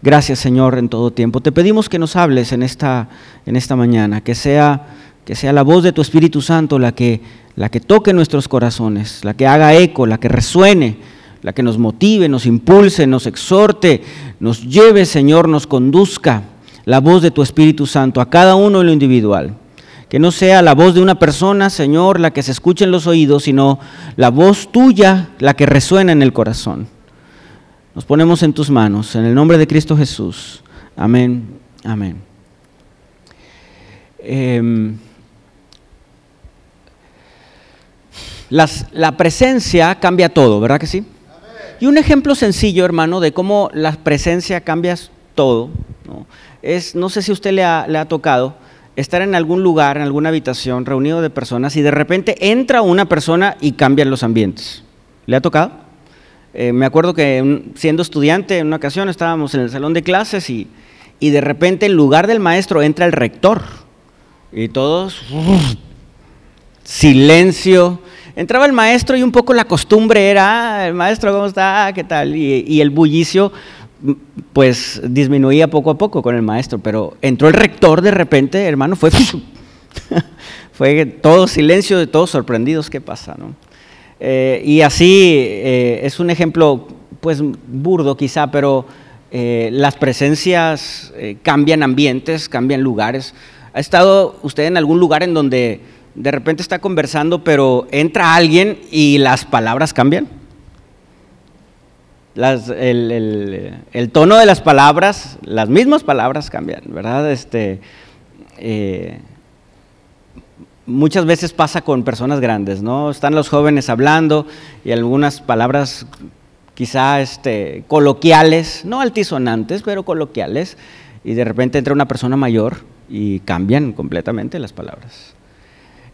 Gracias, Señor, en todo tiempo. Te pedimos que nos hables en esta, en esta mañana, que sea, que sea la voz de tu Espíritu Santo la que, la que toque nuestros corazones, la que haga eco, la que resuene, la que nos motive, nos impulse, nos exhorte, nos lleve, Señor, nos conduzca la voz de tu Espíritu Santo a cada uno en lo individual. Que no sea la voz de una persona, Señor, la que se escuche en los oídos, sino la voz tuya, la que resuena en el corazón. Nos ponemos en tus manos, en el nombre de Cristo Jesús. Amén, amén. Em, la presencia cambia todo, ¿verdad que sí? Y un ejemplo sencillo, hermano, de cómo la presencia cambia todo, ¿no? es, no sé si usted le ha, le ha tocado, estar en algún lugar, en alguna habitación, reunido de personas, y de repente entra una persona y cambian los ambientes. ¿Le ha tocado? Eh, me acuerdo que siendo estudiante en una ocasión estábamos en el salón de clases y, de repente en lugar del maestro entra el rector y todos, silencio. Entraba el maestro y un poco la costumbre era, ah, el maestro, ¿cómo está? ¿Qué tal? Y, el bullicio pues disminuía poco a poco con el maestro, pero entró el rector de repente, hermano, fue, fue todo silencio de todos sorprendidos, ¿qué pasa? No? Eh, y así eh, es un ejemplo, pues burdo quizá, pero eh, las presencias cambian ambientes, cambian lugares. ¿Ha estado usted en algún lugar en donde de repente está conversando, pero entra alguien y las palabras cambian? el, tono de las palabras, las mismas palabras cambian, ¿verdad? Este, muchas veces pasa con personas grandes, ¿no? Están los jóvenes hablando y algunas palabras quizá este, coloquiales, no altisonantes, pero coloquiales, y de repente entra una persona mayor y cambian completamente las palabras.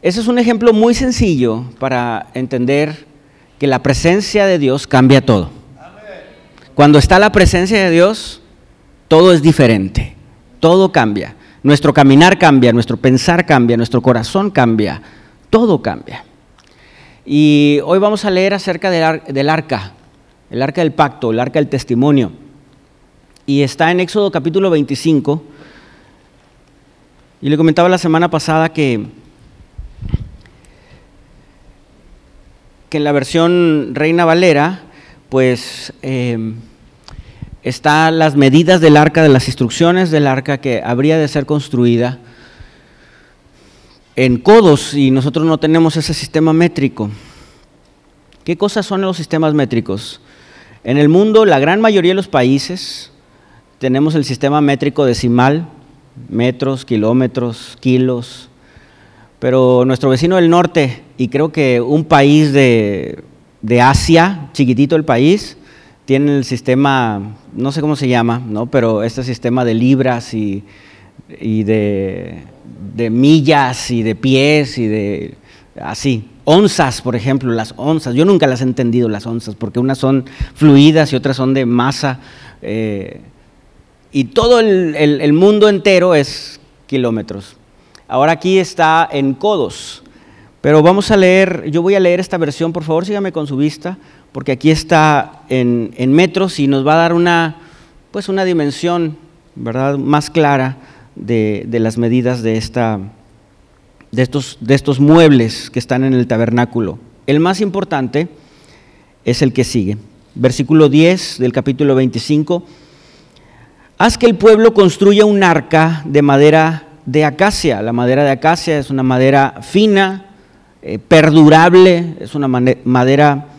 Ese es un ejemplo muy sencillo para entender que la presencia de Dios cambia todo. Cuando está la presencia de Dios, todo es diferente, todo cambia. Nuestro caminar cambia, nuestro pensar cambia, nuestro corazón cambia, todo cambia. Y hoy vamos a leer acerca del, arca, el arca del pacto, el arca del testimonio. Y está en Éxodo capítulo 25. Y le comentaba la semana pasada que, que en la versión Reina Valera, pues... Eh, están las medidas del arca, de las instrucciones del arca que habría de ser construida en codos y nosotros no tenemos ese sistema métrico. ¿Qué cosas son los sistemas métricos? En el mundo, la gran mayoría de los países tenemos el sistema métrico decimal, metros, kilómetros, kilos, pero nuestro vecino del norte, y creo que un país de, de Asia, chiquitito el país, tiene el sistema, no sé cómo se llama, ¿no? pero este sistema de libras y, de, millas y de pies y de así. Onzas, por ejemplo, las onzas. Yo nunca las he entendido las onzas, porque unas son fluidas y otras son de masa. Eh, y todo el, el mundo entero es kilómetros. Ahora aquí está en codos. Pero vamos a leer, yo voy a leer esta versión, por favor sígame con su vista, porque aquí está en, metros y nos va a dar una, pues una dimensión ¿verdad? más clara de, las medidas de, esta, de, estos, de estos muebles que están en el tabernáculo. El más importante es el que sigue. Versículo 10 del capítulo 25. Haz que el pueblo construya un arca de madera de acacia. La madera de acacia es una madera fina, eh, perdurable, es una madera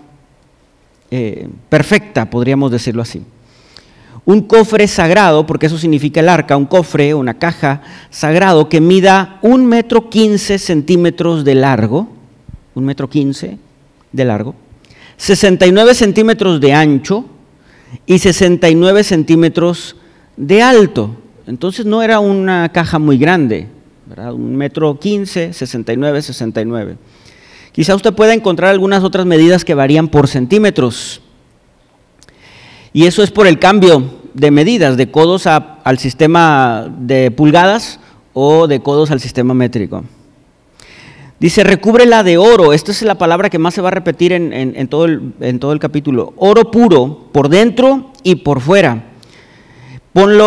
eh, perfecta, podríamos decirlo así. Un cofre sagrado, porque eso significa el arca, un cofre, una caja sagrado que mida un metro quince centímetros de largo, un metro quince de largo, 69 centímetros de ancho y 69 centímetros de alto. Entonces no era una caja muy grande, un metro quince, 69, 69. Quizá usted pueda encontrar algunas otras medidas que varían por centímetros. Y eso es por el cambio de medidas, de codos al sistema de pulgadas o de codos al sistema métrico. Dice, recúbrela de oro. Esta es la palabra que más se va a repetir en, todo el, capítulo. Oro puro, por dentro y por fuera. Ponle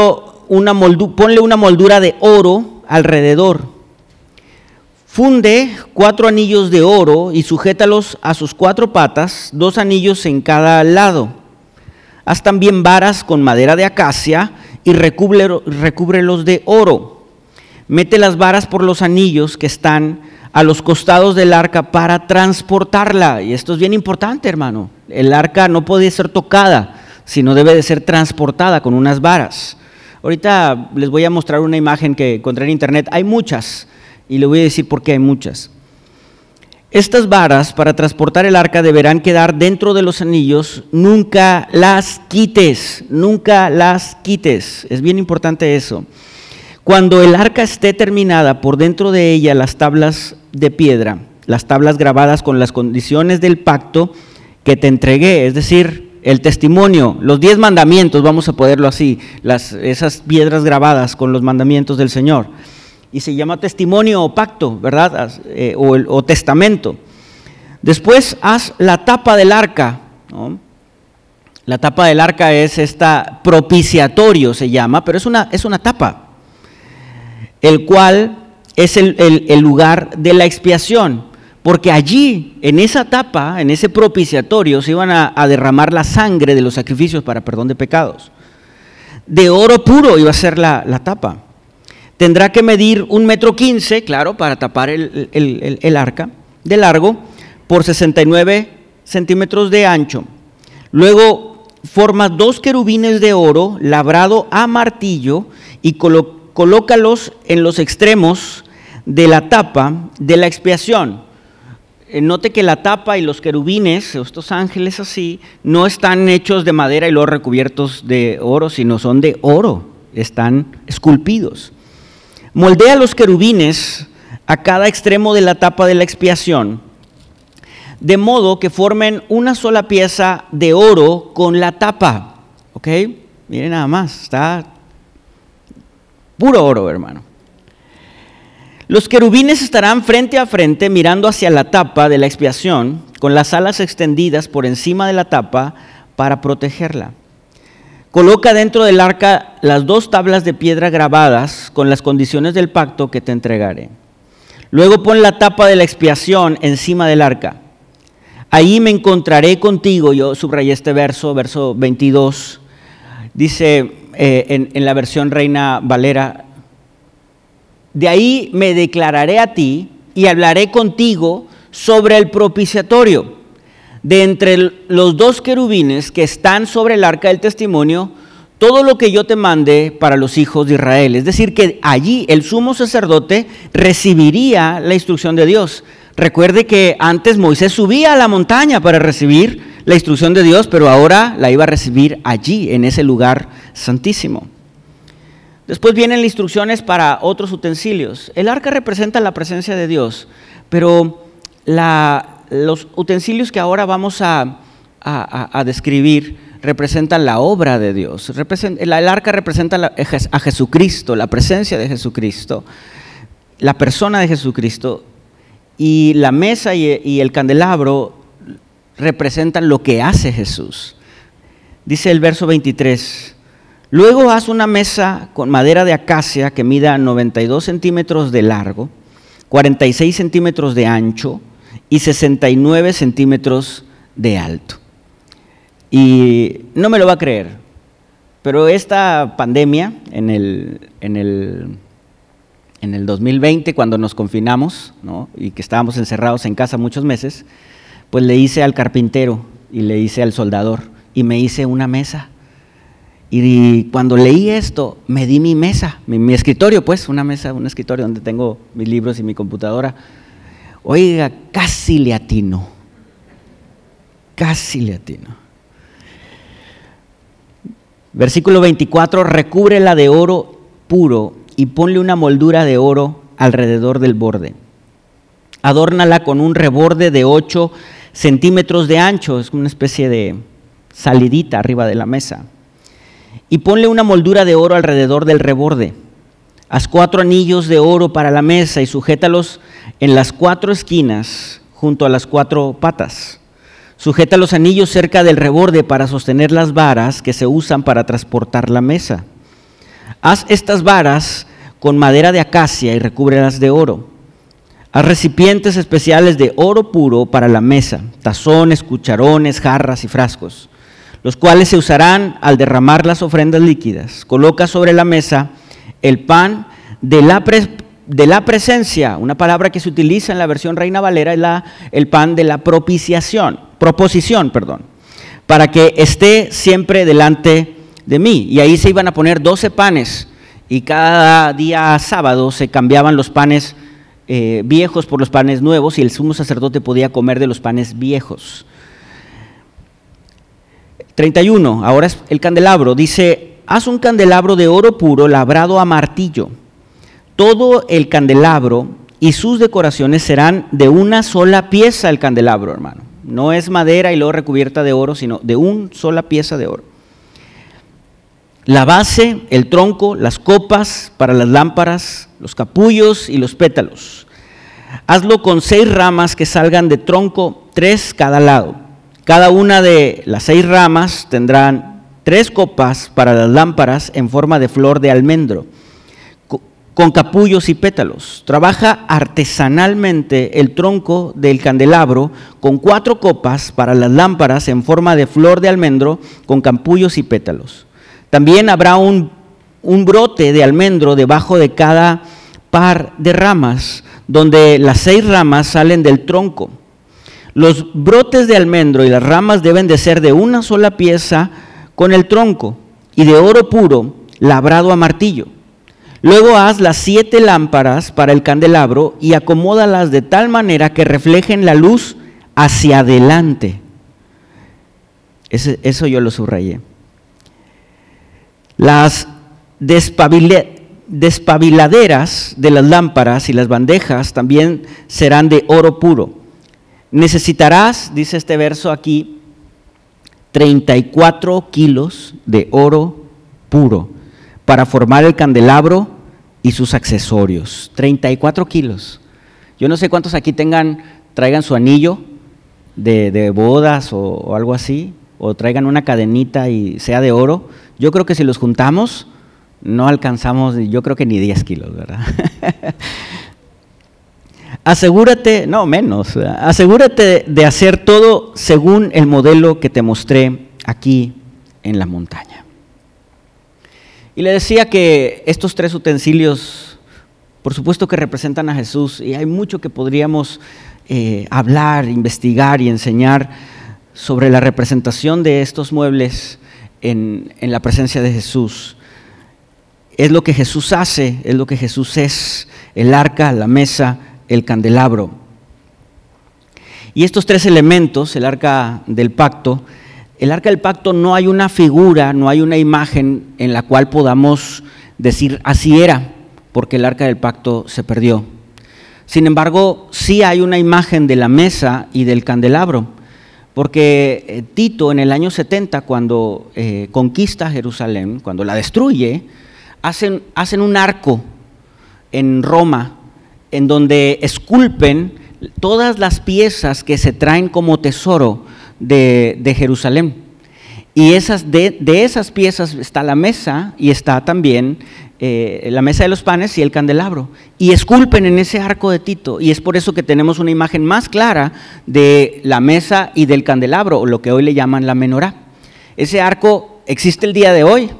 una moldura de oro alrededor. Funde cuatro anillos de oro y sujétalos a sus cuatro patas, dos anillos en cada lado. Haz también varas con madera de acacia y recúbrelos de oro. Mete las varas por los anillos que están a los costados del arca para transportarla. Y esto es bien importante, hermano. El arca no puede ser tocada, sino debe de ser transportada con unas varas. Ahorita les voy a mostrar una imagen que encontré en internet. Hay muchas y le voy a decir por qué hay muchas. Estas varas para transportar el arca deberán quedar dentro de los anillos, nunca las quites, nunca las quites. Es bien importante eso. Cuando el arca esté terminada, por dentro de ella las tablas de piedra, las tablas grabadas con las condiciones del pacto que te entregué, es decir, el testimonio, los diez mandamientos, vamos a ponerlo así, las, esas piedras grabadas con los mandamientos del Señor. Y se llama testimonio o pacto, ¿verdad? Eh, o, testamento. Después haz la tapa del arca. La tapa del arca es esta propiciatorio, se llama, pero es una, es una tapa el cual es el, lugar de la expiación, porque allí, en esa tapa, en ese propiciatorio, se iban a, derramar la sangre de los sacrificios para perdón de pecados. De oro puro iba a ser la, tapa. Tendrá que medir un metro quince, claro, para tapar el, arca, de largo, por 69 centímetros de ancho. Luego forma dos querubines de oro labrado a martillo y colócalos en los extremos de la tapa de la expiación. Eh, note que la tapa y los querubines, estos ángeles así, no están hechos de madera y luego recubiertos de oro, sino son de oro, están esculpidos. Moldea los querubines a cada extremo de la tapa de la expiación, de modo que formen una sola pieza de oro con la tapa. ¿Ok? Miren nada más, está Puro oro, hermano. Los querubines estarán frente a frente mirando hacia la tapa de la expiación, con las alas extendidas por encima de la tapa para protegerla. Coloca dentro del arca las dos tablas de piedra grabadas con las condiciones del pacto que te entregaré. Luego pon la tapa de la expiación encima del arca. Ahí me encontraré contigo, yo subrayé este verso, verso 22. Dice, eh, en, la versión Reina Valera, de ahí me declararé a ti y hablaré contigo sobre el propiciatorio. De entre los dos querubines que están sobre el arca del testimonio, todo lo que yo te mande para los hijos de Israel. Es decir, que allí el sumo sacerdote recibiría la instrucción de Dios. Recuerde que antes Moisés subía a la montaña para recibir la instrucción de Dios, pero ahora la iba a recibir allí, en ese lugar santísimo. Después vienen las instrucciones para otros utensilios. El arca representa la presencia de Dios, pero los utensilios que ahora vamos a, describir representan la obra de Dios. el arca representa a Jesucristo, la presencia de Jesucristo, la persona de Jesucristo, y la mesa y el candelabro representan lo que hace Jesús. Dice el verso 23, luego haz una mesa con madera de acacia que mida 92 centímetros de largo, 46 centímetros de ancho y 69 centímetros de alto. Y no me lo va a creer, pero esta pandemia en el, en el, en el 2020, cuando nos confinamos y que estábamos encerrados en casa muchos meses, pues le hice al carpintero y le hice al soldador y me hice una mesa. Y cuando leí esto, me di mi mesa, mi, escritorio, pues, una mesa, un escritorio donde tengo mis libros y mi computadora. Oiga, casi le atino, casi le atino. Versículo 24, recúbrela de oro puro y ponle una moldura de oro alrededor del borde. Adórnala con un reborde de ocho centímetros de ancho, es una especie de salidita arriba de la mesa. Y ponle una moldura de oro alrededor del reborde. Haz cuatro anillos de oro para la mesa y sujétalos en las cuatro esquinas junto a las cuatro patas. Sujeta los anillos cerca del reborde para sostener las varas que se usan para transportar la mesa. Haz estas varas con madera de acacia y recúbrelas de oro. Haz recipientes especiales de oro puro para la mesa, tazones, cucharones, jarras y frascos, los cuales se usarán al derramar las ofrendas líquidas. Coloca sobre la mesa el pan de la, presencia, una palabra que se utiliza en la versión Reina Valera es la, el pan de la propiciación, proposición, perdón, para que esté siempre delante de mí. Y ahí se iban a poner 12 panes y cada día sábado se cambiaban los panes eh, viejos por los panes nuevos y el sumo sacerdote podía comer de los panes viejos. 31, ahora es el candelabro, dice, haz un candelabro de oro puro labrado a martillo. Todo el candelabro y sus decoraciones serán de una sola pieza el candelabro, hermano. No es madera y luego recubierta de oro, sino de una sola pieza de oro la base, el tronco, las copas para las lámparas, los capullos y los pétalos. Hazlo con seis ramas que salgan de tronco, tres cada lado. Cada una de las seis ramas tendrán tres copas para las lámparas en forma de flor de almendro, con capullos y pétalos. Trabaja artesanalmente el tronco del candelabro con cuatro copas para las lámparas en forma de flor de almendro, con capullos y pétalos. También habrá un, brote de almendro debajo de cada par de ramas, donde las seis ramas salen del tronco. Los brotes de almendro y las ramas deben de ser de una sola pieza con el tronco y de oro puro labrado a martillo. Luego haz las siete lámparas para el candelabro y acomódalas de tal manera que reflejen la luz hacia adelante. eso yo lo subrayé. Las despabiladeras de las lámparas y las bandejas también serán de oro puro. Necesitarás, dice este verso aquí, 34 kilos de oro puro para formar el candelabro y sus accesorios. 34 kilos. Yo no sé cuántos aquí tengan, traigan su anillo de, bodas o algo así, o traigan una cadenita y sea de oro yo creo que si los juntamos, no alcanzamos, yo creo que ni 10 kilos, ¿verdad? asegúrate, no menos, asegúrate de hacer todo según el modelo que te mostré aquí en la montaña. Y le decía que estos tres utensilios, por supuesto que representan a Jesús, y hay mucho que podríamos eh, hablar, investigar y enseñar sobre la representación de estos muebles en, la presencia de Jesús. Es lo que Jesús hace, es lo que Jesús es, el arca, la mesa, el candelabro. Y estos tres elementos, el arca del pacto, el arca del pacto no hay una figura, no hay una imagen en la cual podamos decir así era, porque el arca del pacto se perdió. Sin embargo, sí hay una imagen de la mesa y del candelabro. Porque eh, Tito en el año 70, cuando eh, conquista Jerusalén, cuando la destruye, hacen, hacen un arco en Roma en donde esculpen todas las piezas que se traen como tesoro de, Jerusalén. Y esas, de, esas piezas está la mesa y está también eh, la mesa de los panes y el candelabro. Y esculpen en ese arco de Tito. Y es por eso que tenemos una imagen más clara de la mesa y del candelabro, o lo que hoy le llaman la menorá. Ese arco existe el día de hoy.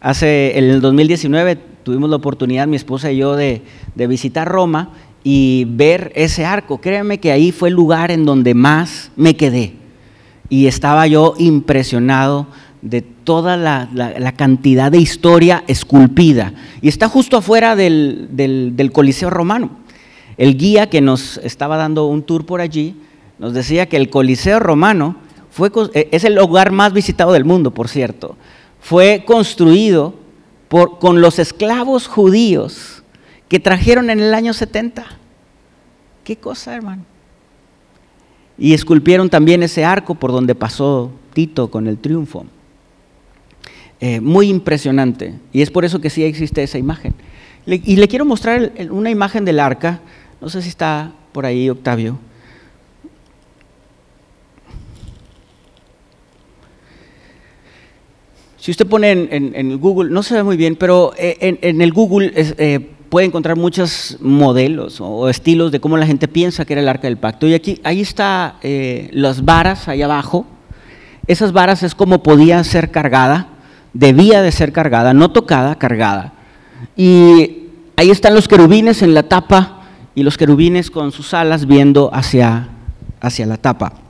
Hace, el 2019 tuvimos la oportunidad, mi esposa y yo, de, de visitar Roma y ver ese arco. Créanme que ahí fue el lugar en donde más me quedé. Y estaba yo impresionado de toda la, cantidad de historia esculpida. Y está justo afuera del, Coliseo romano. El guía que nos estaba dando un tour por allí nos decía que el Coliseo romano fue, e, es el lugar más visitado del mundo, por cierto. Fue construido por, con los esclavos judíos que trajeron en el año 70. ¿Qué cosa, hermano? Y esculpieron también ese arco por donde pasó Tito con el triunfo. Eh, muy impresionante. Y es por eso que sí existe esa imagen. y le quiero mostrar una imagen del arca. No sé si está por ahí, Octavio. Si usted pone en, Google, no se ve muy bien, pero eh, en, el Google eh, puede encontrar muchos modelos o estilos de cómo la gente piensa que era el arca del pacto. Y aquí, ahí está eh, las varas, ahí abajo. Esas varas es como podía ser cargada, debía de ser cargada, no tocada, cargada. Y ahí están los querubines en la tapa y los querubines con sus alas viendo hacia, hacia la tapa.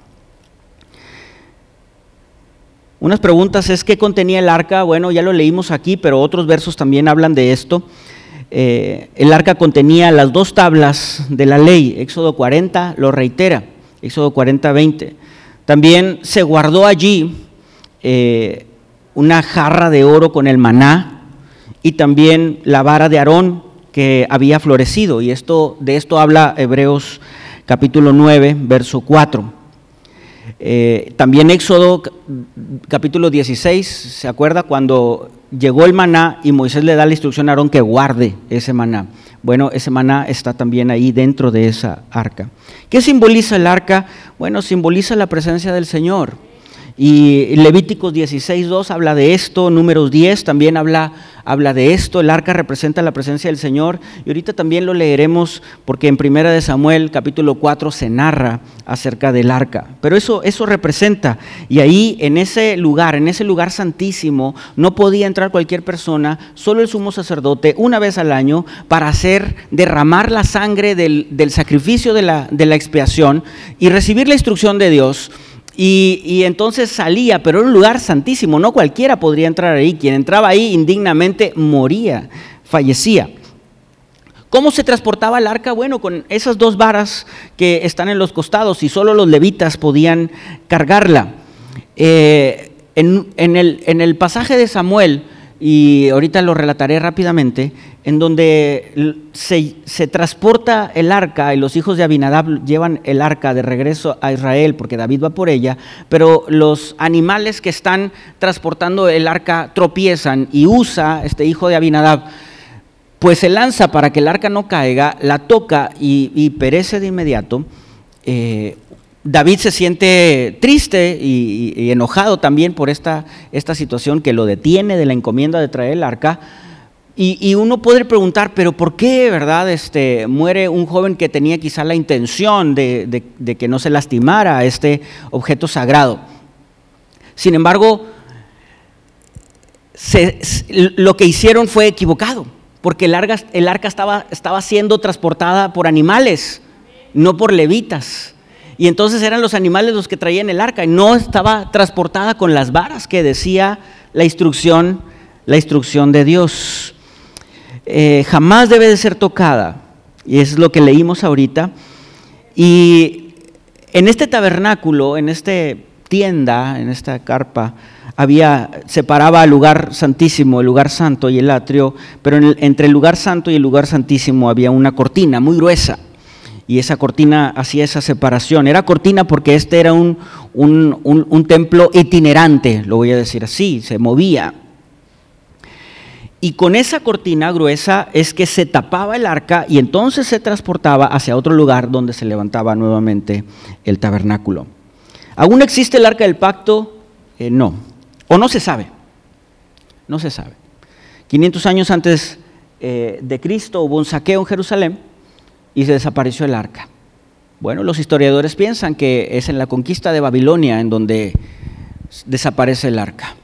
Unas preguntas es qué contenía el arca. Bueno, ya lo leímos aquí, pero otros versos también hablan de esto. Eh, el arca contenía las dos tablas de la ley. Éxodo 40 lo reitera. Éxodo 40, 20. También se guardó allí eh, una jarra de oro con el maná y también la vara de Aarón que había florecido. Y esto, de esto habla Hebreos capítulo 9, verso 4. Eh, también Éxodo capítulo 16, ¿se acuerda? Cuando llegó el maná y Moisés le da la instrucción a Aarón que guarde ese maná. Bueno, ese maná está también ahí dentro de esa arca. ¿Qué simboliza el arca? Bueno, simboliza la presencia del Señor. Y Levíticos 16.2 habla de esto, números 10 también habla, habla de esto, el arca representa la presencia del Señor. Y ahorita también lo leeremos porque en Primera de Samuel capítulo 4 se narra acerca del arca. Pero eso, eso representa. Y ahí en ese lugar, en ese lugar santísimo, no podía entrar cualquier persona, solo el sumo sacerdote una vez al año para hacer derramar la sangre del, del sacrificio de la, de la expiación y recibir la instrucción de Dios y, entonces salía, pero era un lugar santísimo, no cualquiera podría entrar ahí. Quien entraba ahí indignamente moría, fallecía. ¿Cómo se transportaba el arca? Bueno, con esas dos varas que están en los costados y solo los levitas podían cargarla. Eh, en, el, en el pasaje de Samuel, y ahorita lo relataré rápidamente, en donde se, transporta el arca y los hijos de Abinadab llevan el arca de regreso a Israel porque David va por ella, pero los animales que están transportando el arca tropiezan y usa este hijo de Abinadab, pues se lanza para que el arca no caiga, la toca y, perece de inmediato. Eh, David se siente triste y, enojado también por esta, esta situación que lo detiene de la encomienda de traer el arca. Y, uno puede preguntar, pero ¿por qué, verdad, este, muere un joven que tenía quizá la intención de, que no se lastimara a este objeto sagrado? Sin embargo, lo que hicieron fue equivocado, porque el arca, el arca estaba, estaba siendo transportada por animales, no por levitas. Y entonces eran los animales los que traían el arca y no estaba transportada con las varas que decía la instrucción, la instrucción de Dios. Eh, jamás debe de ser tocada, y es lo que leímos ahorita. Y en este tabernáculo, en esta tienda, en esta carpa, había, separaba el lugar santísimo, el lugar santo y el atrio, pero entre el lugar santo y el lugar santísimo había una cortina muy gruesa y esa cortina hacía esa separación. Era cortina porque este era un, un, templo itinerante, lo voy a decir así, se movía. Y con esa cortina gruesa es que se tapaba el arca y entonces se transportaba hacia otro lugar donde se levantaba nuevamente el tabernáculo. ¿Aún existe el arca del pacto? Eh, no. O no se sabe. No se sabe. 500 años antes eh, de Cristo hubo un saqueo en Jerusalén y se desapareció el arca. Bueno, los historiadores piensan que es en la conquista de Babilonia en donde desaparece el arca.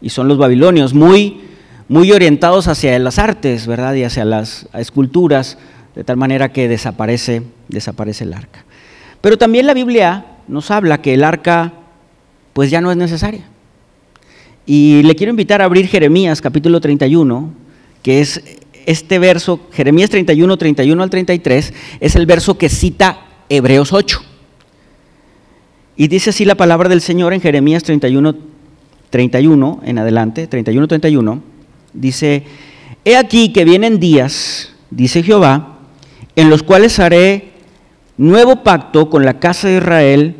Y son los babilonios muy, muy orientados hacia las artes, ¿verdad? Y hacia las esculturas, de tal manera que desaparece, desaparece el arca. Pero también la Biblia nos habla que el arca pues ya no es necesaria. Y le quiero invitar a abrir Jeremías capítulo 31, que es este verso, Jeremías 31, 31 al 33, es el verso que cita Hebreos 8. Y dice así la palabra del Señor en Jeremías 31, 31 en adelante, 31, 31, dice, He aquí que vienen días, dice Jehová, en los cuales haré nuevo pacto con la casa de Israel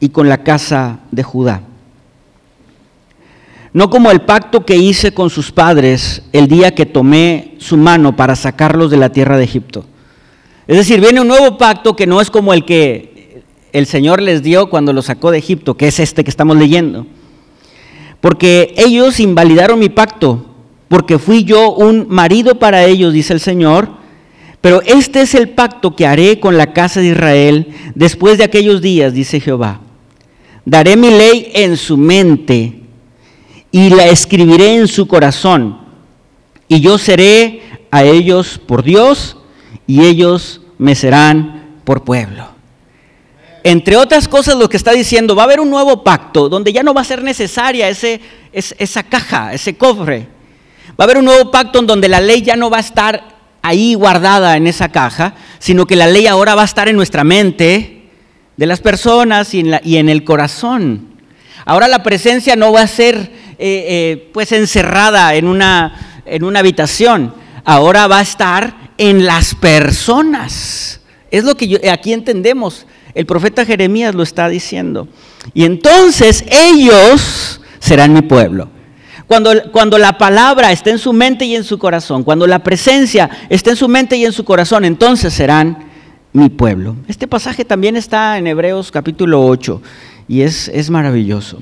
y con la casa de Judá no como el pacto que hice con sus padres el día que tomé su mano para sacarlos de la tierra de Egipto. Es decir, viene un nuevo pacto que no es como el que el Señor les dio cuando los sacó de Egipto, que es este que estamos leyendo. porque ellos invalidaron mi pacto, porque fui yo un marido para ellos, dice el Señor. Pero este es el pacto que haré con la casa de Israel después de aquellos días, dice Jehová. Daré mi ley en su mente y la escribiré en su corazón. Y yo seré a ellos por Dios y ellos me serán por pueblo. Entre otras cosas, lo que está diciendo, va a haber un nuevo pacto donde ya no va a ser necesaria ese, esa caja, ese cofre. Va a haber un nuevo pacto en donde la ley ya no va a estar ahí guardada en esa caja, sino que la ley ahora va a estar en nuestra mente, de las personas y en, y en el corazón. Ahora la presencia no va a ser eh, eh, pues encerrada en una, en una habitación, ahora va a estar en las personas. Es lo que aquí entendemos. El profeta Jeremías lo está diciendo. Y entonces ellos serán mi pueblo. Cuando, cuando, la palabra está en su mente y en su corazón, cuando la presencia está en su mente y en su corazón, entonces serán mi pueblo. Este pasaje también está en Hebreos capítulo 8 y es, es maravilloso.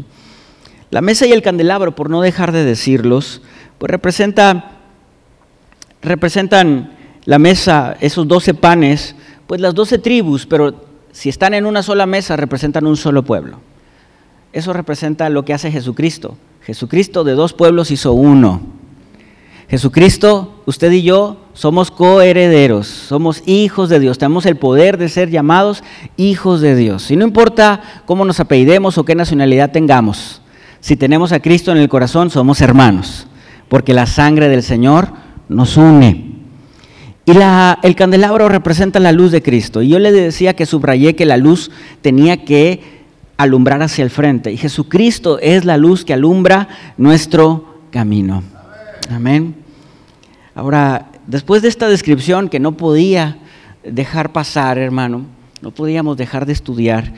La mesa y el candelabro, por no dejar de decirlos, pues representa, representan la mesa, esos doce panes, pues las doce tribus, pero si están en una sola mesa representan un solo pueblo. Eso representa lo que hace Jesucristo. Jesucristo de dos pueblos hizo uno. Jesucristo, usted y yo somos coherederos, somos hijos de Dios, tenemos el poder de ser llamados hijos de Dios. Y no importa cómo nos apellidemos o qué nacionalidad tengamos, si tenemos a Cristo en el corazón, somos hermanos, porque la sangre del Señor nos une. Y el candelabro representa la luz de Cristo. Y yo le decía que subrayé que la luz tenía que alumbrar hacia el frente. Y Jesucristo es la luz que alumbra nuestro camino. Amén. Ahora, después de esta descripción que no podía dejar pasar, hermano, no podíamos dejar de estudiar,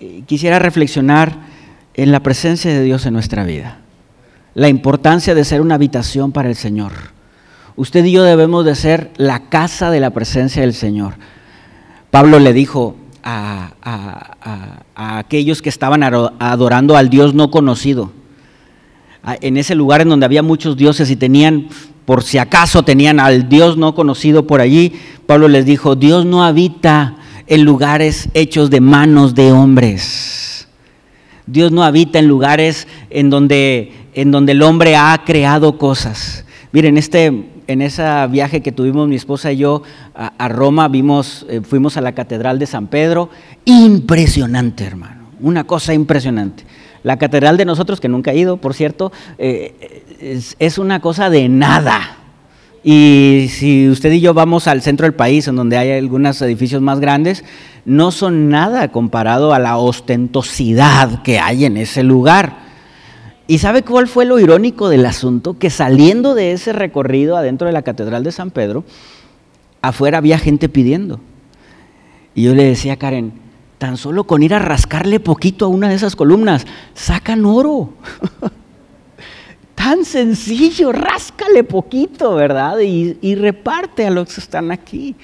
eh, quisiera reflexionar en la presencia de Dios en nuestra vida, la importancia de ser una habitación para el Señor. Usted y yo debemos de ser la casa de la presencia del Señor. Pablo le dijo a, a aquellos que estaban adorando al Dios no conocido, en ese lugar en donde había muchos dioses y tenían, por si acaso tenían al Dios no conocido por allí, Pablo les dijo, Dios no habita en lugares hechos de manos de hombres. Dios no habita en lugares en donde, en donde el hombre ha creado cosas. Miren, este, en ese viaje que tuvimos mi esposa y yo a, Roma, vimos, eh, fuimos a la Catedral de San Pedro. Impresionante, hermano. Una cosa impresionante. La catedral de nosotros, que nunca he ido, por cierto, eh, es, una cosa de nada. Y si usted y yo vamos al centro del país, en donde hay algunos edificios más grandes, no son nada comparado a la ostentosidad que hay en ese lugar. ¿Y sabe cuál fue lo irónico del asunto? Que saliendo de ese recorrido adentro de la Catedral de San Pedro, afuera había gente pidiendo. Y yo le decía a Karen, tan solo con ir a rascarle poquito a una de esas columnas, sacan oro. tan sencillo, ráscale poquito, ¿verdad? Y, reparte a los que están aquí.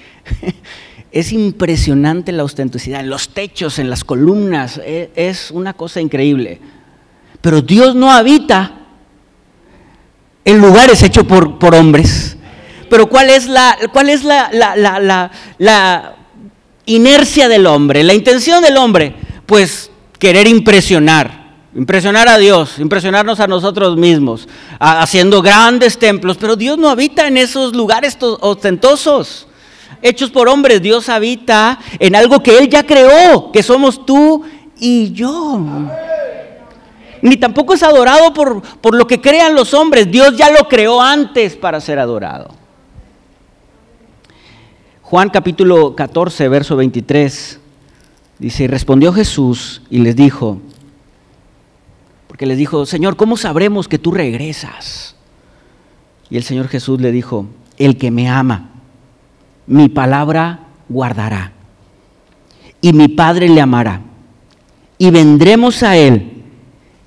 es impresionante la ostentosidad, en los techos, en las columnas, e, es, una cosa increíble. Pero Dios no habita en lugares hechos por, por hombres. Pero ¿cuál es la, inercia del hombre, la intención del hombre, pues querer impresionar, impresionar a Dios, impresionarnos a nosotros mismos, haciendo grandes templos, pero Dios no habita en esos lugares ostentosos, hechos por hombres, Dios habita en algo que Él ya creó, que somos tú y yo. Ni tampoco es adorado por, por lo que crean los hombres, Dios ya lo creó antes para ser adorado. Juan capítulo 14, verso 23, dice, y respondió Jesús y les dijo, porque les dijo, Señor, ¿cómo sabremos que tú regresas? Y el Señor Jesús le dijo, el que me ama, mi palabra guardará, y mi Padre le amará, y vendremos a Él,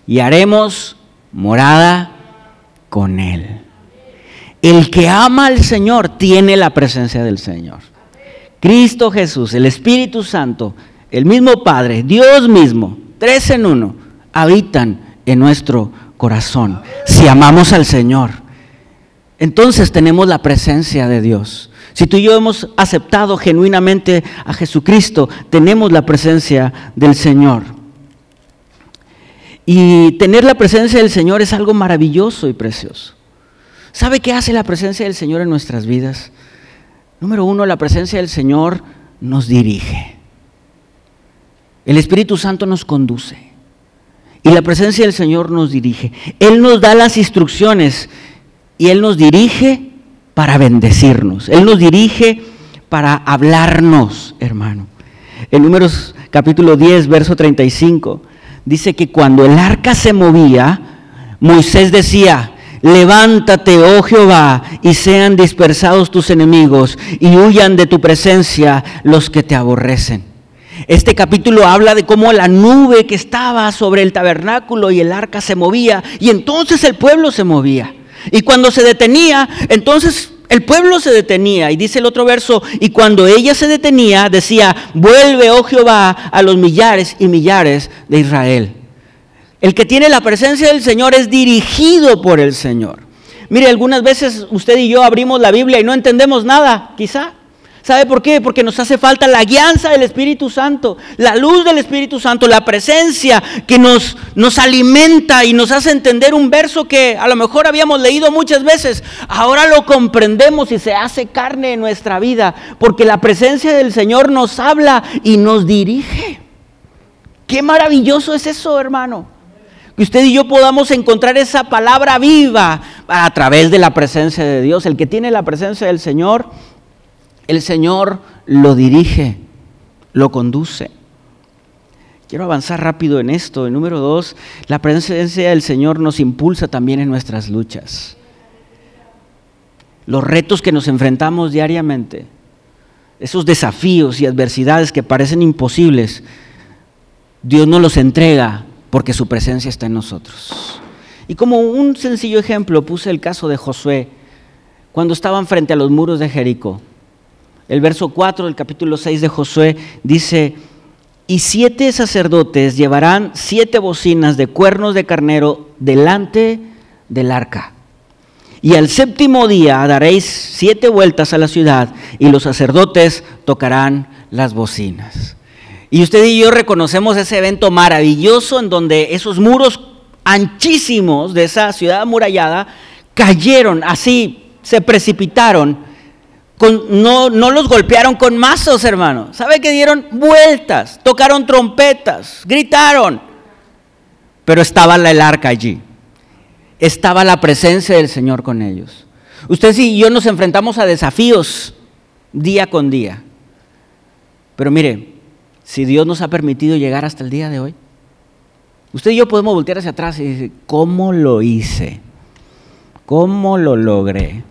y haremos morada con Él. El que ama al Señor tiene la presencia del Señor. Cristo Jesús, el Espíritu Santo, el mismo Padre, Dios mismo, tres en uno, habitan en nuestro corazón, si amamos al Señor, entonces tenemos la presencia de Dios. Si tú y yo hemos aceptado genuinamente a Jesucristo, tenemos la presencia del Señor. Y tener la presencia del Señor es algo maravilloso y precioso. ¿Sabe qué hace la presencia del Señor en nuestras vidas? Número uno, la presencia del Señor nos dirige. El Espíritu Santo nos conduce. Y la presencia del Señor nos dirige. Él nos da las instrucciones y Él nos dirige para bendecirnos. Él nos dirige para hablarnos, hermano. En Números capítulo 10, verso 35, dice que cuando el arca se movía, Moisés decía, levántate, oh Jehová, y sean dispersados tus enemigos, y huyan de tu presencia los que te aborrecen. Este capítulo habla de cómo la nube que estaba sobre el tabernáculo y el arca se movía, y entonces el pueblo se movía. Y cuando se detenía, entonces el pueblo se detenía. Y dice el otro verso, y cuando ella se detenía, decía, vuelve, oh Jehová, a los millares y millares de Israel. El que tiene la presencia del Señor es dirigido por el Señor. Mire, algunas veces usted y yo abrimos la Biblia y no entendemos nada, quizá. ¿Sabe por qué? Porque nos hace falta la guianza del Espíritu Santo, la luz del Espíritu Santo, la presencia que nos, nos alimenta y nos hace entender un verso que a lo mejor habíamos leído muchas veces. Ahora lo comprendemos y se hace carne en nuestra vida, porque la presencia del Señor nos habla y nos dirige. Qué maravilloso es eso, hermano. Que usted y yo podamos encontrar esa palabra viva a través de la presencia de Dios. El que tiene la presencia del Señor el Señor lo dirige, lo conduce. Quiero avanzar rápido en esto. El número dos, la presencia del Señor nos impulsa también en nuestras luchas. Los retos que nos enfrentamos diariamente, esos desafíos y adversidades que parecen imposibles, Dios nos los entrega porque su presencia está en nosotros. Y como un sencillo ejemplo puse el caso de Josué, cuando estaban frente a los muros de Jericó. El verso 4 del capítulo 6 de Josué dice, y siete sacerdotes llevarán siete bocinas de cuernos de carnero delante del arca. Y al séptimo día daréis siete vueltas a la ciudad y los sacerdotes tocarán las bocinas. Y usted y yo reconocemos ese evento maravilloso en donde esos muros anchísimos de esa ciudad amurallada cayeron así, se precipitaron no, no los golpearon con mazos, hermano. ¿Sabe que dieron vueltas? Tocaron trompetas, gritaron. Pero estaba el arca allí. Estaba la presencia del Señor con ellos. Usted y yo nos enfrentamos a desafíos día con día. Pero mire, si Dios nos ha permitido llegar hasta el día de hoy, usted y yo podemos voltear hacia atrás y decir, ¿cómo lo hice? ¿Cómo lo logré?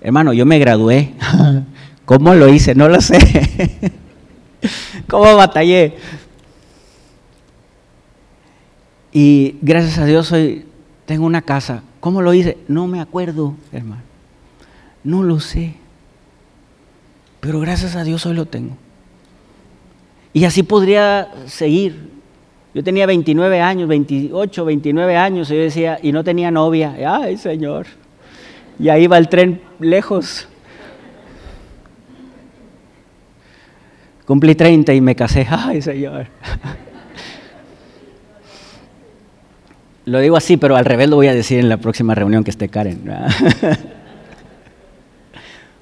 Hermano, yo me gradué. ¿Cómo lo hice? No lo sé. ¿Cómo batallé? Y gracias a Dios hoy tengo una casa. ¿Cómo lo hice? No me acuerdo, hermano. No lo sé. Pero gracias a Dios hoy lo tengo. Y así podría seguir. Yo tenía 29 años, 28, 29 años, y yo decía, y no tenía novia. Ay, Señor. Y ahí va el tren lejos. Cumplí 30 y me casé. Ay, Señor. Lo digo así, pero al revés lo voy a decir en la próxima reunión que esté Karen.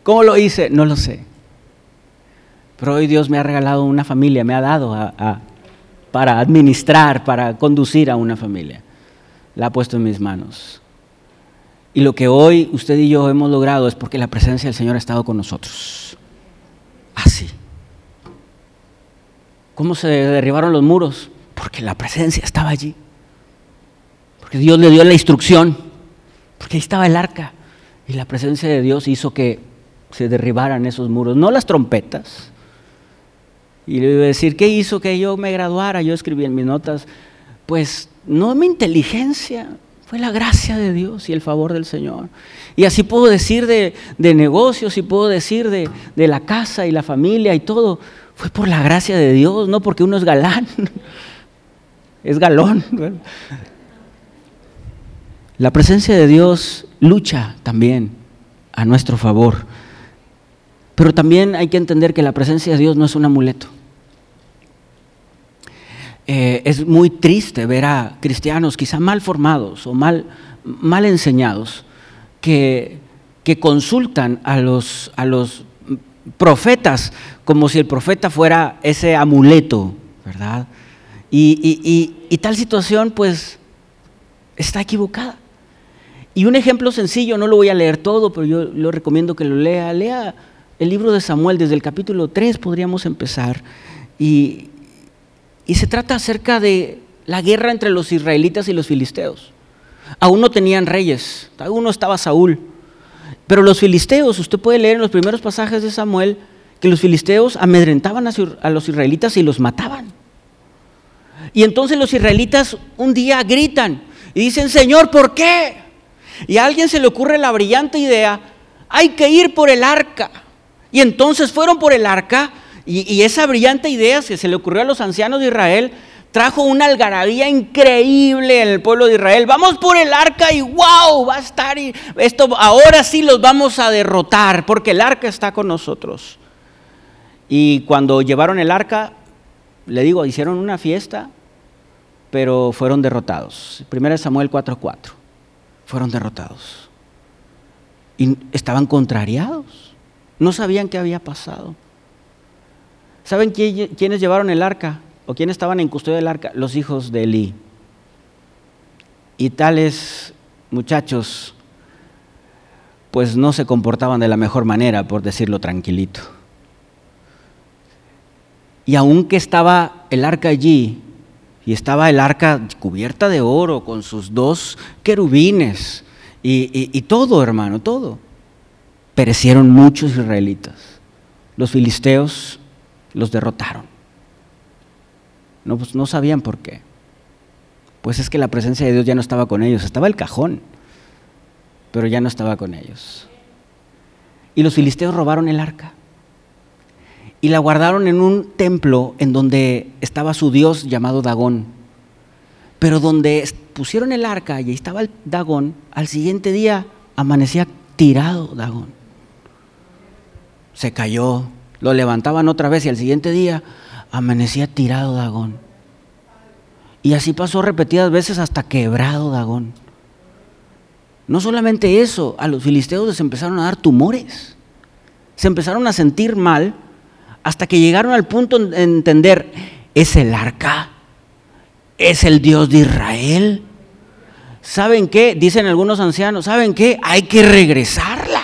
¿Cómo lo hice? No lo sé. Pero hoy Dios me ha regalado una familia, me ha dado para administrar, para conducir a una familia. La ha puesto en mis manos. Y lo que hoy usted y yo hemos logrado es porque la presencia del Señor ha estado con nosotros. Así. ¿Cómo se derribaron los muros? Porque la presencia estaba allí. Porque Dios le dio la instrucción. Porque ahí estaba el arca. Y la presencia de Dios hizo que se derribaran esos muros. No las trompetas. Y le iba a decir, ¿qué hizo que yo me graduara? Yo escribí en mis notas, pues no mi inteligencia, fue la gracia de Dios y el favor del Señor. Y así puedo decir de, negocios y puedo decir de, de, la casa y la familia y todo. Fue por la gracia de Dios, no porque uno es galán, es galón. La presencia de Dios lucha también a nuestro favor. Pero también hay que entender que la presencia de Dios no es un amuleto. Eh, es muy triste ver a cristianos quizá mal formados o mal, mal enseñados que, que consultan a los, a los profetas como si el profeta fuera ese amuleto, ¿verdad? Y, tal situación pues está equivocada. Y un ejemplo sencillo, no lo voy a leer todo, pero yo lo recomiendo que lo lea. Lea el libro de Samuel, desde el capítulo 3 podríamos empezar. Y, y se trata acerca de la guerra entre los israelitas y los filisteos. Aún no tenían reyes, aún no estaba Saúl. Pero los filisteos, usted puede leer en los primeros pasajes de Samuel, que los filisteos amedrentaban a los israelitas y los mataban. Y entonces los israelitas un día gritan y dicen, Señor, ¿por qué? Y a alguien se le ocurre la brillante idea, hay que ir por el arca. Y entonces fueron por el arca y, esa brillante idea que se le ocurrió a los ancianos de Israel trajo una algarabía increíble en el pueblo de Israel. Vamos por el arca y wow, va a estar esto ahora sí los vamos a derrotar porque el arca está con nosotros. Y cuando llevaron el arca, le digo, hicieron una fiesta, pero fueron derrotados. Primera Samuel 4:4. Fueron derrotados. Y estaban contrariados. No sabían qué había pasado. ¿Saben quiénes llevaron el arca? ¿O quiénes estaban en custodia del arca? Los hijos de Elí. Y tales muchachos, pues no se comportaban de la mejor manera, por decirlo tranquilito. Y aunque estaba el arca allí, y estaba el arca cubierta de oro con sus dos querubines, y, todo, hermano, todo, perecieron muchos israelitas. Los filisteos los derrotaron. No, pues, no sabían por qué. Pues es que la presencia de Dios ya no estaba con ellos, estaba el cajón, pero ya no estaba con ellos. Y los filisteos robaron el arca y la guardaron en un templo en donde estaba su dios llamado Dagón. Pero donde pusieron el arca y ahí estaba el Dagón, al siguiente día amanecía tirado Dagón. Se cayó, lo levantaban otra vez y al siguiente día amanecía tirado Dagón. Y así pasó repetidas veces hasta quebrado Dagón. No solamente eso, a los filisteos les empezaron a dar tumores. Se empezaron a sentir mal hasta que llegaron al punto de entender, es el arca, es el Dios de Israel. ¿Saben qué? Dicen algunos ancianos, ¿saben qué? Hay que regresarla.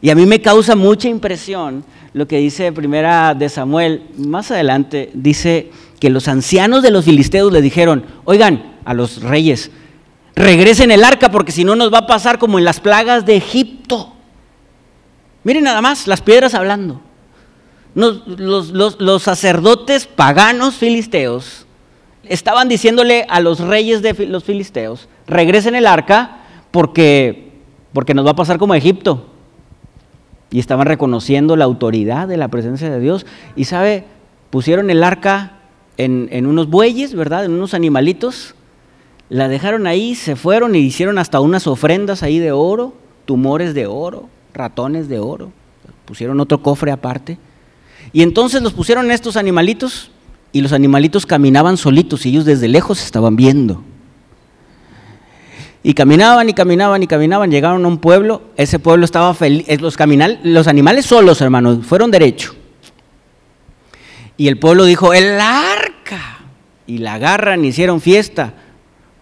Y a mí me causa mucha impresión lo que dice primera de Samuel, más adelante dice que los ancianos de los filisteos le dijeron, oigan, a los reyes, regresen el arca porque si no nos va a pasar como en las plagas de Egipto. Miren nada más, las piedras hablando los, sacerdotes paganos filisteos estaban diciéndole a los reyes de los filisteos, regresen el arca porque, porque nos va a pasar como Egipto. Y estaban reconociendo la autoridad de la presencia de Dios. Y sabe, pusieron el arca en, en unos bueyes, ¿verdad? En unos animalitos. La dejaron ahí, se fueron y hicieron hasta unas ofrendas ahí de oro, tumores de oro, ratones de oro. Pusieron otro cofre aparte. Y entonces los pusieron estos animalitos y los animalitos caminaban solitos y ellos desde lejos estaban viendo. Y caminaban y caminaban y caminaban, llegaron a un pueblo, ese pueblo estaba feliz, los, los animales solos, hermanos, fueron derecho. Y el pueblo dijo, el arca. Y la agarran, hicieron fiesta,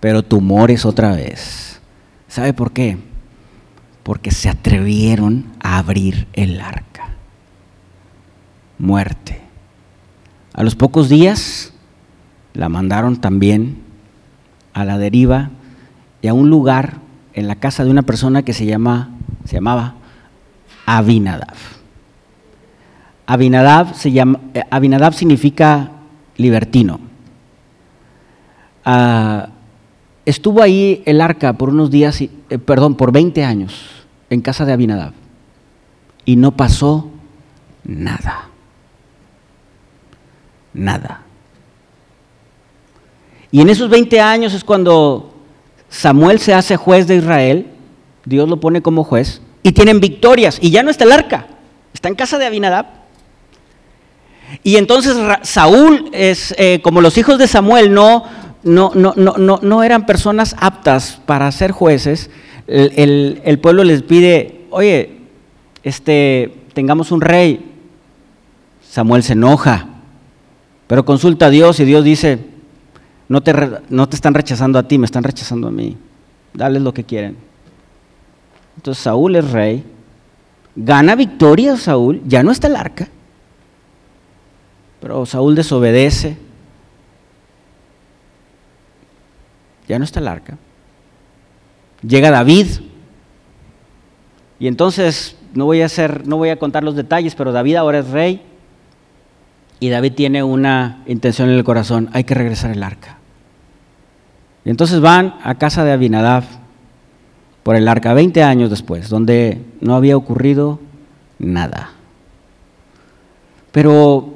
pero tumores otra vez. ¿Sabe por qué? Porque se atrevieron a abrir el arca muerte. A los pocos días la mandaron también a la deriva y a un lugar en la casa de una persona que se, llama, se llamaba Abinadab. Abinadab, se llama, eh, Abinadab significa libertino. Ah, estuvo ahí el arca por unos días, eh, perdón, por 20 años en casa de Abinadab y no pasó nada nada. Y en esos 20 años es cuando Samuel se hace juez de Israel, Dios lo pone como juez, y tienen victorias, y ya no está el arca, está en casa de Abinadab. Y entonces Saúl es, eh, como los hijos de Samuel no, no, no, no, no eran personas aptas para ser jueces, el, el, pueblo les pide, oye, este, tengamos un rey. Samuel se enoja, pero consulta a Dios y Dios dice, no te, están rechazando a ti, me están rechazando a mí. Dales lo que quieren. Entonces Saúl es rey, gana victoria Saúl, ya no está el arca, pero Saúl desobedece, ya no está el arca. Llega David, y entonces no voy a no voy a contar los detalles, pero David ahora es rey, y David tiene una intención en el corazón, hay que regresar el arca. Y entonces van a casa de Abinadab por el arca 20 años después, donde no había ocurrido nada. Pero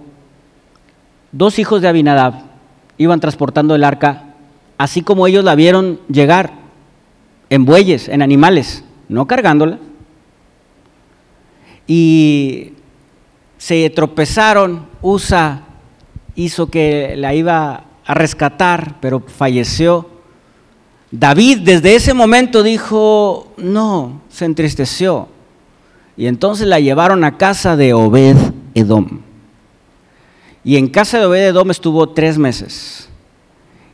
dos hijos de Abinadab iban transportando el arca, así como ellos la vieron llegar, en bueyes, en animales, no cargándola. Y se tropezaron, Usa hizo que la iba a rescatar, pero falleció. David desde ese momento dijo, no, se entristeció. Y entonces la llevaron a casa de Obed Edom. Y en casa de Obed Edom estuvo tres meses.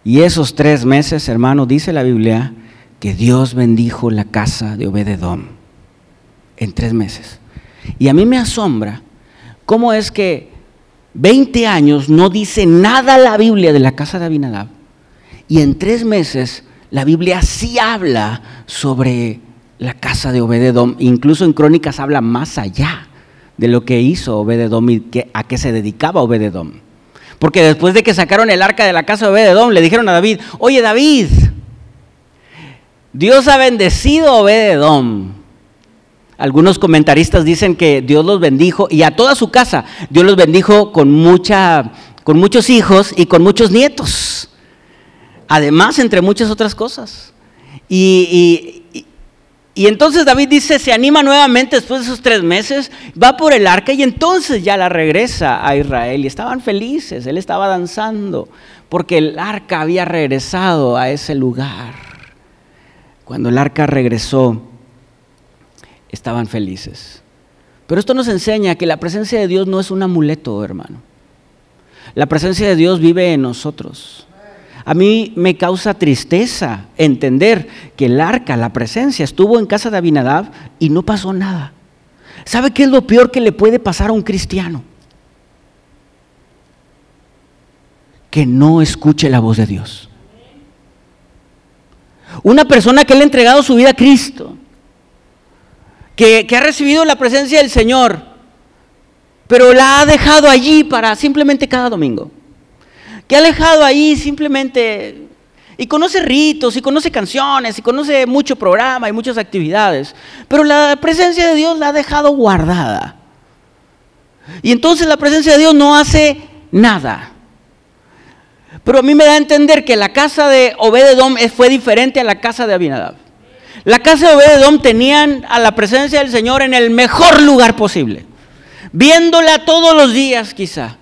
Y esos tres meses, hermano, dice la Biblia, que Dios bendijo la casa de Obed Edom. En tres meses. Y a mí me asombra cómo es que 20 años no dice nada la Biblia de la casa de Abinadab. Y en tres meses la Biblia sí habla sobre la casa de Obededom. Incluso en Crónicas habla más allá de lo que hizo Obededom y a qué se dedicaba Obededom. Porque después de que sacaron el arca de la casa de Obededom, le dijeron a David, oye David, Dios ha bendecido a Obededom algunos comentaristas dicen que Dios los bendijo y a toda su casa Dios los bendijo con, mucha, con muchos hijos y con muchos nietos. Además, entre muchas otras cosas. Y, y, entonces David dice, se anima nuevamente después de esos tres meses, va por el arca y entonces ya la regresa a Israel. Y estaban felices, él estaba danzando, porque el arca había regresado a ese lugar. Cuando el arca regresó, estaban felices. Pero esto nos enseña que la presencia de Dios no es un amuleto, hermano. La presencia de Dios vive en nosotros. A mí me causa tristeza entender que el arca, la presencia, estuvo en casa de Abinadab y no pasó nada. ¿Sabe qué es lo peor que le puede pasar a un cristiano? Que no escuche la voz de Dios. Una persona que le ha entregado su vida a Cristo, que, ha recibido la presencia del Señor, pero la ha dejado allí para simplemente cada domingo. Que ha dejado ahí simplemente y conoce ritos, y conoce canciones, y conoce mucho programa y muchas actividades, pero la presencia de Dios la ha dejado guardada. Y entonces la presencia de Dios no hace nada. Pero a mí me da a entender que la casa de Obededom fue diferente a la casa de Abinadab. La casa de Obededom tenían a la presencia del Señor en el mejor lugar posible, viéndola todos los días quizá,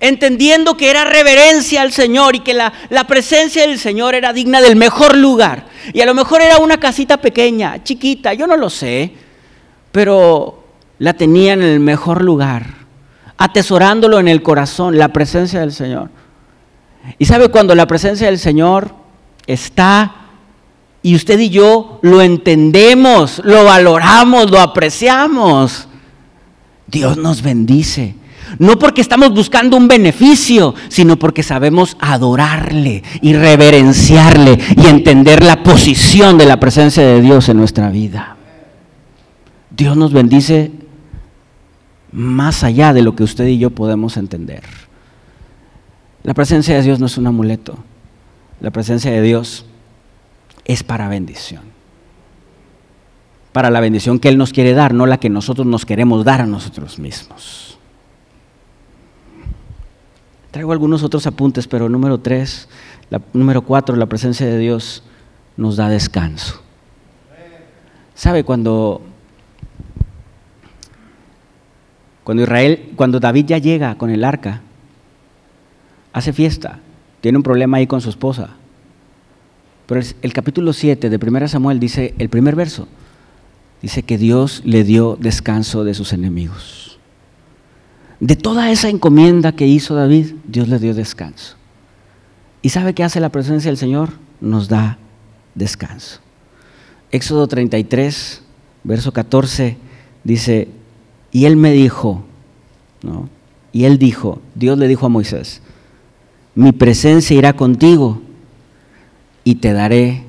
entendiendo que era reverencia al Señor y que la, la, presencia del Señor era digna del mejor lugar. Y a lo mejor era una casita pequeña, chiquita, yo no lo sé, pero la tenían en el mejor lugar, atesorándolo en el corazón, la presencia del Señor. Y sabe cuando la presencia del Señor está y usted y yo lo entendemos, lo valoramos, lo apreciamos. Dios nos bendice. No porque estamos buscando un beneficio, sino porque sabemos adorarle y reverenciarle y entender la posición de la presencia de Dios en nuestra vida. Dios nos bendice más allá de lo que usted y yo podemos entender. La presencia de Dios no es un amuleto. La presencia de Dios es para bendición. Para la bendición que Él nos quiere dar, no la que nosotros nos queremos dar a nosotros mismos. Traigo algunos otros apuntes, pero número tres, número cuatro, la presencia de Dios nos da descanso. ¿Sabe cuando cuando Israel, cuando David ya llega con el arca, hace fiesta, tiene un problema ahí con su esposa. Pero el, capítulo 7 de 1 Samuel dice, el primer verso, dice que Dios le dio descanso de sus enemigos. De toda esa encomienda que hizo David, Dios le dio descanso. ¿Y sabe qué hace la presencia del Señor? Nos da descanso. Éxodo 33, verso 14, dice, y él me dijo, ¿no? Y él dijo, Dios le dijo a Moisés, mi presencia irá contigo y te daré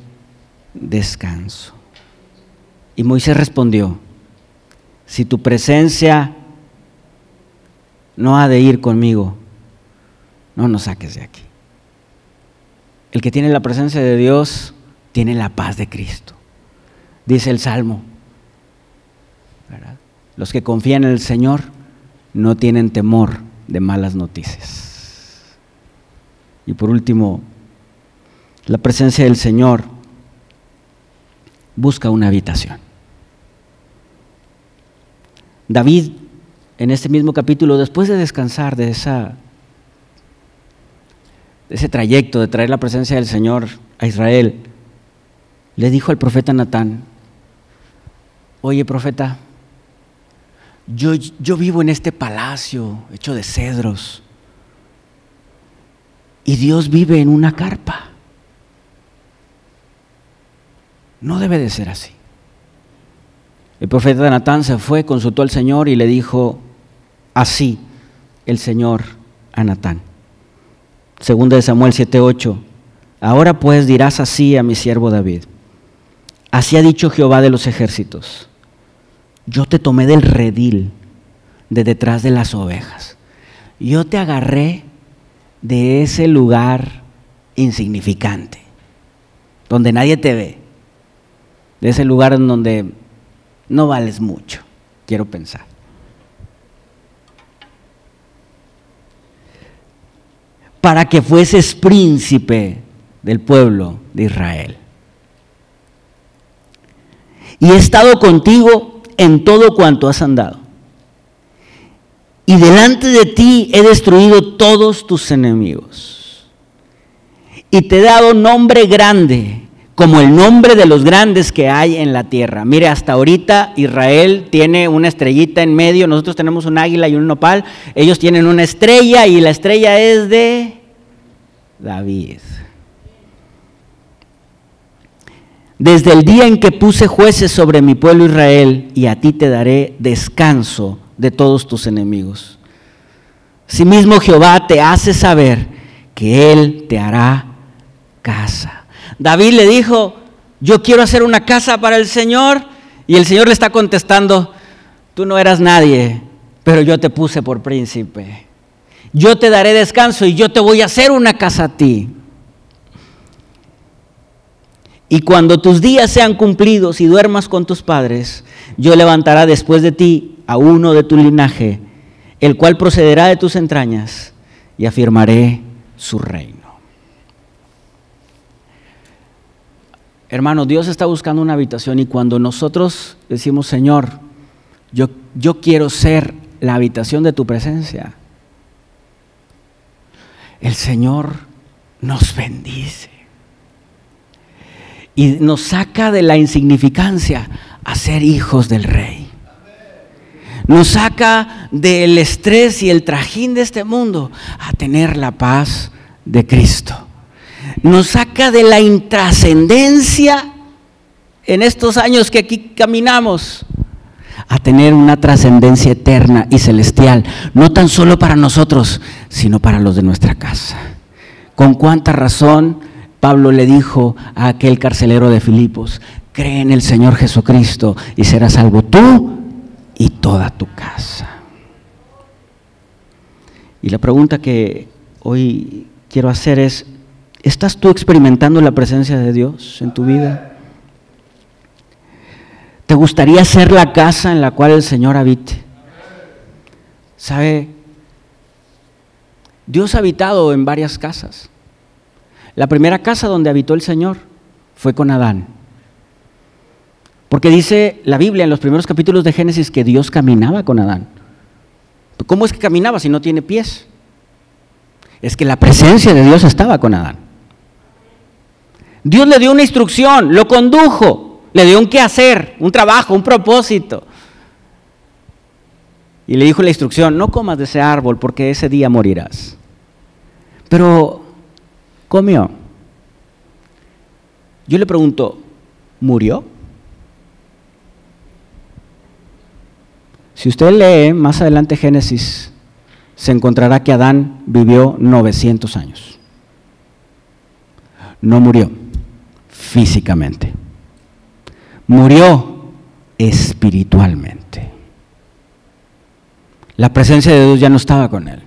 descanso. Y Moisés respondió, si tu presencia no ha de ir conmigo, no nos saques de aquí. El que tiene la presencia de Dios tiene la paz de Cristo dice el Salmo. Los que confían en el Señor no tienen temor de malas noticias. Y por último, la presencia del Señor busca una habitación. David, en este mismo capítulo, después de descansar de, esa, de ese trayecto de traer la presencia del Señor a Israel, le dijo al profeta Natán, oye profeta, yo, yo vivo en este palacio hecho de cedros y Dios vive en una carpa. No debe de ser así. El profeta Natán se fue, consultó al Señor y le dijo así el Señor a Natán. Segunda de Samuel 7:8. Ahora pues dirás así a mi siervo David. Así ha dicho Jehová de los ejércitos yo te tomé del redil, de detrás de las ovejas. Yo te agarré de ese lugar insignificante, donde nadie te ve, de ese lugar en donde no vales mucho, quiero pensar. Para que fueses príncipe del pueblo de Israel. Y he estado contigo en todo cuanto has andado. Y delante de ti he destruido todos tus enemigos. Y te he dado nombre grande, como el nombre de los grandes que hay en la tierra. Mire, hasta ahorita Israel tiene una estrellita en medio, nosotros tenemos un águila y un nopal, ellos tienen una estrella y la estrella es de David. Desde el día en que puse jueces sobre mi pueblo Israel, y a ti te daré descanso de todos tus enemigos. mismo Jehová te hace saber que Él te hará casa. David le dijo, yo quiero hacer una casa para el Señor, y el Señor le está contestando, tú no eras nadie, pero yo te puse por príncipe. Yo te daré descanso y yo te voy a hacer una casa a ti. Y cuando tus días sean cumplidos y duermas con tus padres, yo levantaré después de ti a uno de tu linaje, el cual procederá de tus entrañas, y afirmaré su reino. Hermano, Dios está buscando una habitación y cuando nosotros decimos, Señor, yo, yo quiero ser la habitación de tu presencia, el Señor nos bendice y nos saca de la insignificancia a ser hijos del rey. Nos saca del estrés y el trajín de este mundo a tener la paz de Cristo. Nos saca de la intrascendencia en estos años que aquí caminamos a tener una trascendencia eterna y celestial, no tan solo para nosotros, sino para los de nuestra casa. Con cuánta razón Pablo le dijo a aquel carcelero de Filipos, cree en el Señor Jesucristo y serás salvo tú y toda tu casa. Y la pregunta que hoy quiero hacer es, ¿estás tú experimentando la presencia de Dios en tu vida? ¿Te gustaría ser la casa en la cual el Señor habite? ¿Sabe? Dios ha habitado en varias casas. La primera casa donde habitó el Señor fue con Adán. Porque dice la Biblia en los primeros capítulos de Génesis que Dios caminaba con Adán. ¿Cómo es que caminaba si no tiene pies? Es que la presencia de Dios estaba con Adán. Dios le dio una instrucción, lo condujo, le dio un qué hacer, un trabajo, un propósito. Y le dijo la instrucción, no comas de ese árbol porque ese día morirás. Pero comió. Yo le pregunto, ¿murió? Si usted lee más adelante Génesis, se encontrará que Adán vivió 900 años. No murió físicamente, murió espiritualmente. La presencia de Dios ya no estaba con él.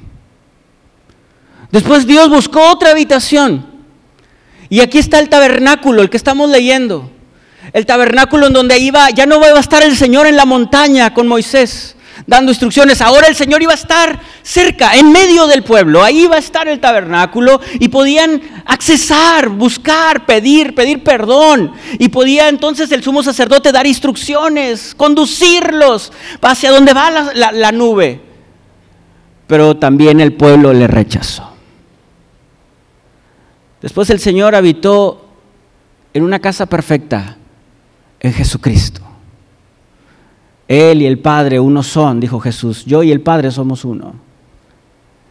Después Dios buscó otra habitación. Y aquí está el tabernáculo, el que estamos leyendo. El tabernáculo en donde iba, ya no iba a estar el Señor en la montaña con Moisés dando instrucciones. Ahora el Señor iba a estar cerca, en medio del pueblo. Ahí iba a estar el tabernáculo y podían accesar, buscar, pedir, pedir perdón. Y podía entonces el sumo sacerdote dar instrucciones, conducirlos hacia donde va la, la nube. Pero también el pueblo le rechazó. Después el Señor habitó en una casa perfecta, en Jesucristo. Él y el Padre uno son, dijo Jesús. Yo y el Padre somos uno.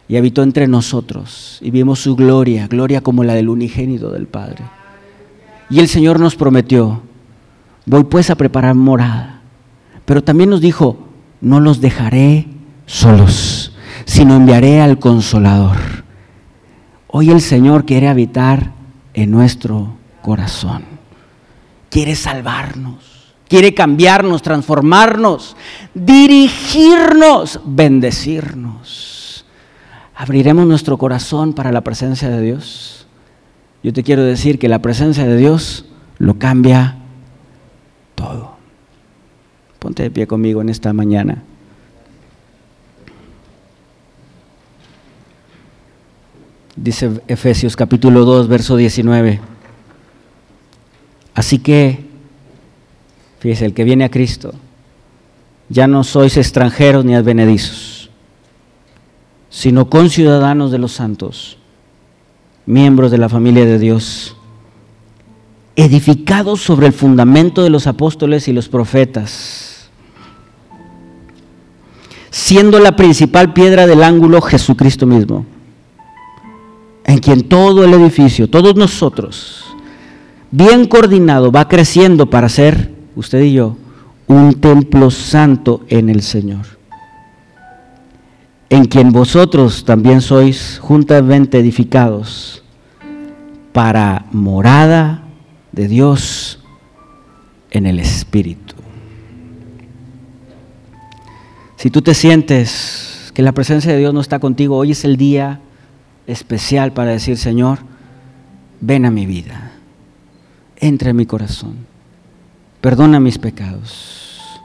Y habitó entre nosotros y vimos su gloria, gloria como la del unigénito del Padre. Y el Señor nos prometió, voy pues a preparar morada. Pero también nos dijo, no los dejaré solos, sino enviaré al consolador. Hoy el Señor quiere habitar en nuestro corazón. Quiere salvarnos, quiere cambiarnos, transformarnos, dirigirnos, bendecirnos. ¿Abriremos nuestro corazón para la presencia de Dios? Yo te quiero decir que la presencia de Dios lo cambia todo. Ponte de pie conmigo en esta mañana. dice Efesios capítulo 2, verso 19. Así que, fíjese, el que viene a Cristo, ya no sois extranjeros ni advenedizos, sino conciudadanos de los santos, miembros de la familia de Dios, edificados sobre el fundamento de los apóstoles y los profetas, siendo la principal piedra del ángulo Jesucristo mismo en quien todo el edificio, todos nosotros, bien coordinado, va creciendo para ser, usted y yo, un templo santo en el Señor, en quien vosotros también sois juntamente edificados para morada de Dios en el Espíritu. Si tú te sientes que la presencia de Dios no está contigo, hoy es el día especial para decir, Señor, ven a mi vida, entra en mi corazón, perdona mis pecados.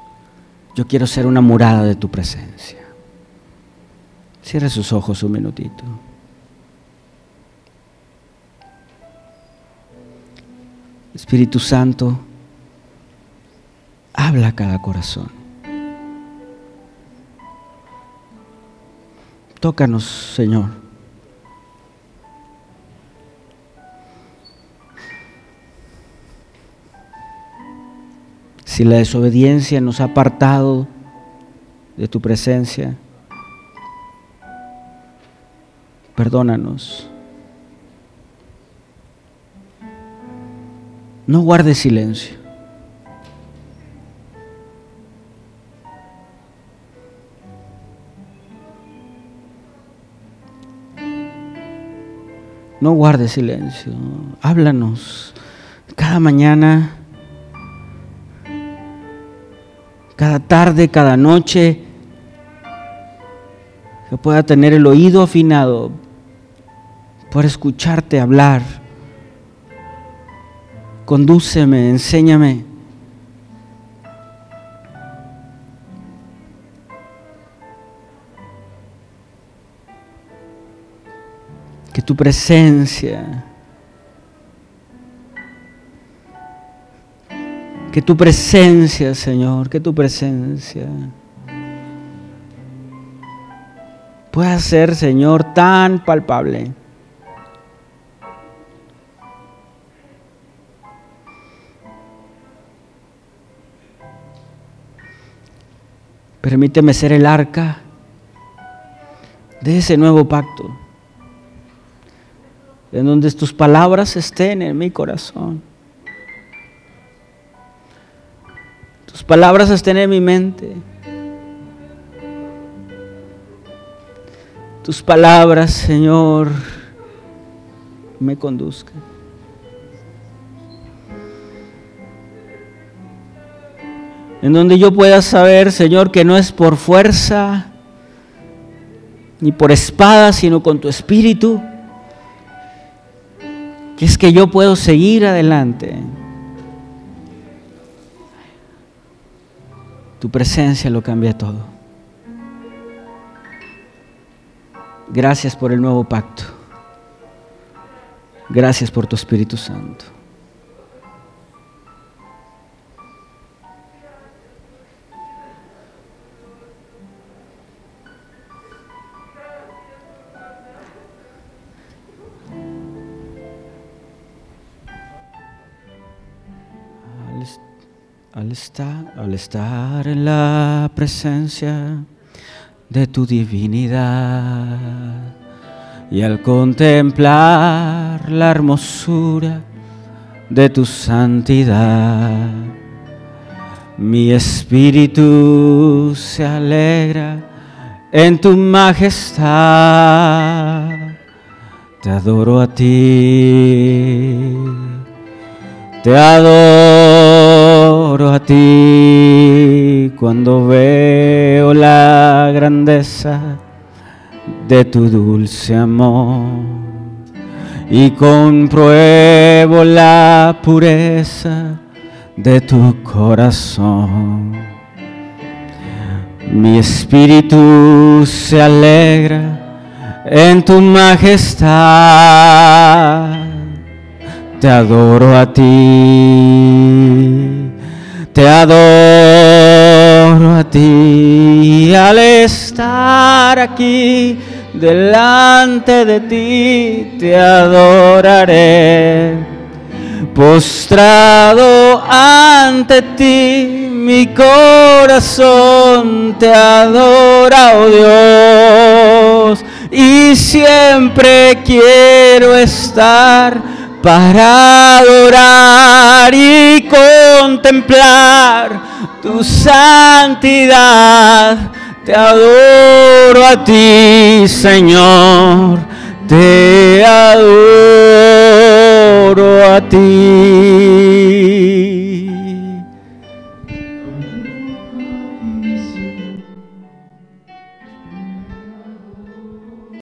Yo quiero ser una murada de tu presencia. Cierre sus ojos un minutito. Espíritu Santo, habla a cada corazón. Tócanos, Señor. Si la desobediencia nos ha apartado de tu presencia, perdónanos. No guardes silencio. No guardes silencio. Háblanos cada mañana cada tarde, cada noche, que pueda tener el oído afinado por escucharte hablar. Condúceme, enséñame. Que tu presencia Que tu presencia, Señor, que tu presencia pueda ser, Señor, tan palpable. Permíteme ser el arca de ese nuevo pacto, en donde tus palabras estén en mi corazón. Tus palabras estén en mi mente. Tus palabras, Señor, me conduzcan. en donde yo pueda saber, Señor, que no es por fuerza ni por espada, sino con tu espíritu, que es que yo puedo seguir adelante. Tu presencia lo cambia todo. Gracias por el nuevo pacto. Gracias por tu Espíritu Santo. Al estar, al estar en la presencia de tu divinidad y al contemplar la hermosura de tu santidad, mi espíritu se alegra en tu majestad. Te adoro a ti, te adoro a ti cuando veo la grandeza de tu dulce amor y compruebo la pureza de tu corazón. Mi espíritu se alegra en tu majestad. Te adoro a ti, te adoro a ti. Al estar aquí delante de ti, te adoraré. Postrado ante ti, mi corazón te adora, oh Dios, y siempre quiero estar para adorar y contemplar tu santidad. Te adoro a ti, Señor, te adoro a ti.